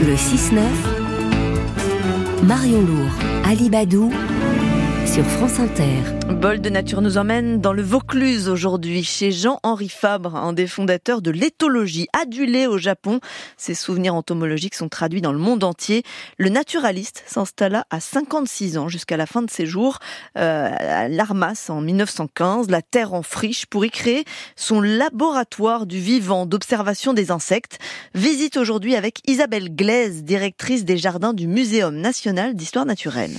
Le 6-9, Marion Lourd, Ali Badou, sur France Inter. Bol de nature nous emmène dans le Vaucluse aujourd'hui, chez Jean-Henri Fabre, un des fondateurs de l'éthologie, adulé au Japon. Ses souvenirs entomologiques sont traduits dans le monde entier. Le naturaliste s'installa à 56 ans jusqu'à la fin de ses jours euh, à l'Armas en 1915, la terre en friche, pour y créer son laboratoire du vivant d'observation des insectes. Visite aujourd'hui avec Isabelle Glaise, directrice des jardins du Muséum national d'histoire naturelle.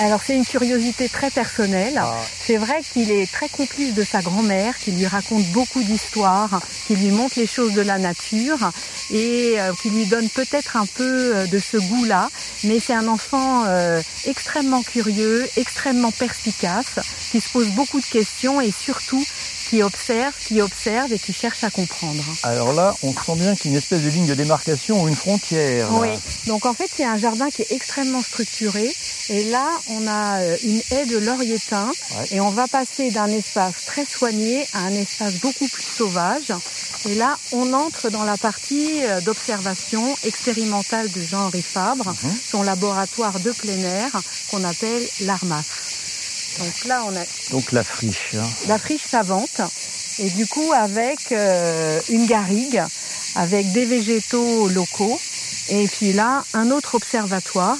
Alors c'est une curiosité très personnelle. Ah. C'est vrai qu'il est très complice de sa grand-mère, qui lui raconte beaucoup d'histoires, qui lui montre les choses de la nature et euh, qui lui donne peut-être un peu euh, de ce goût-là. Mais c'est un enfant euh, extrêmement curieux, extrêmement perspicace, qui se pose beaucoup de questions et surtout qui observe, qui observe et qui cherche à comprendre. Alors là, on sent bien qu'il y a une espèce de ligne de démarcation ou une frontière. Oui, donc en fait, c'est un jardin qui est extrêmement structuré. Et là, on a euh, une haie de laurier et on va passer d'un espace très soigné à un espace beaucoup plus sauvage. Et là, on entre dans la partie euh, d'observation expérimentale de Jean-Henri Fabre, mhm. son laboratoire de plein air qu'on appelle l'ARMAS. Donc là, on a. Donc la friche. Hein. La friche savante. Et du coup, avec euh, une garrigue, avec des végétaux locaux. Et puis là, un autre observatoire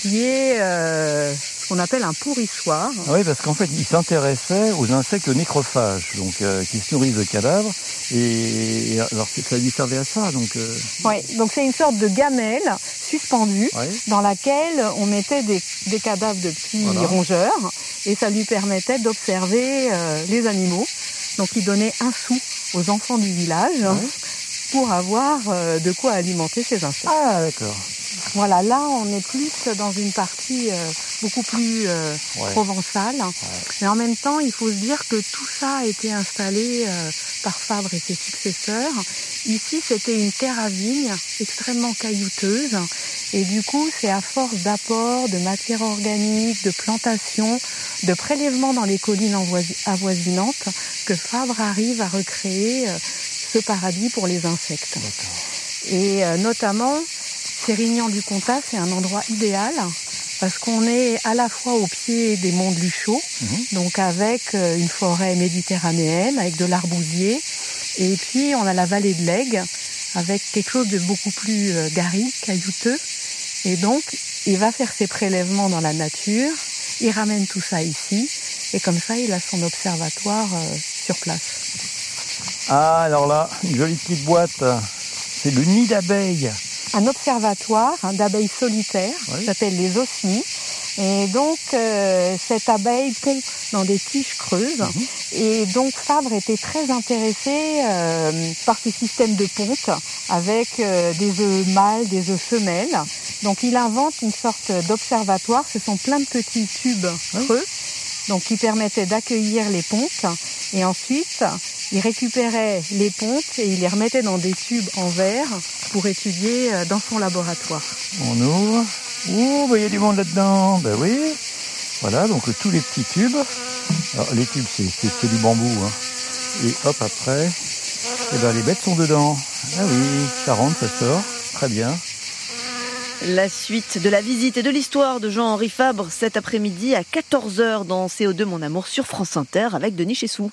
qui est euh, ce qu'on appelle un pourrissoir. Ah oui, parce qu'en fait, il s'intéressait aux insectes nécrophages, donc euh, qui se nourrissent de cadavres. Et, alors, ça lui servait à ça, donc. Euh... Oui, donc c'est une sorte de gamelle suspendue dans laquelle on mettait des, des cadavres de petits rongeurs, et ça lui permettait d'observer euh, les animaux. Donc, il donnait un sou aux enfants du village. pour avoir euh, de quoi alimenter ses insectes. Ah d'accord. Voilà, là on est plus dans une partie euh, beaucoup plus euh, provençale. Mais en même temps, il faut se dire que tout ça a été installé euh, par Fabre et ses successeurs. Ici, c'était une terre à vigne extrêmement caillouteuse. Et du coup, c'est à force d'apport de matière organique, de plantation, de prélèvements dans les collines avoisinantes que Fabre arrive à recréer ce paradis pour les insectes. Et notamment, Sérignan du Comtat, c'est un endroit idéal parce qu'on est à la fois au pied des monts de Luchot, mhm. donc avec euh, une forêt méditerranéenne, avec de l'arbousier, et puis on a la vallée de l'Aigle, avec quelque chose de beaucoup plus euh, garri, caillouteux. Et donc, il va faire ses prélèvements dans la nature, il ramène tout ça ici, et comme ça, il a son observatoire euh, sur place. Ah, alors là, une jolie petite boîte, c'est le nid d'abeilles un observatoire hein, d'abeilles solitaires qui s'appelle les osmies. Et donc, euh, cette abeille pond dans des tiges creuses. Mhm. Et donc, Fabre était très intéressé euh, par ces systèmes de ponte avec euh, des œufs mâles, des œufs femelles. Donc, il invente une sorte d'observatoire. Ce sont plein de petits tubes creux, donc qui permettaient d'accueillir les pontes. Et ensuite, il récupérait les pontes et il les remettait dans des tubes en verre pour étudier euh, dans son laboratoire. On ouvre. Ouh, bah, il y a du monde là-dedans. Ben oui. Voilà, donc tous les petits tubes. Alors, les tubes, c'est du bambou. Hein. Et hop, après, eh ben, les bêtes sont dedans. Ah oui, ça rentre, ça sort. Très bien. La suite de la visite et de l'histoire de Jean-Henri Fabre cet après-midi à 14h dans CO2 Mon Amour sur France Inter avec Denis Chessou.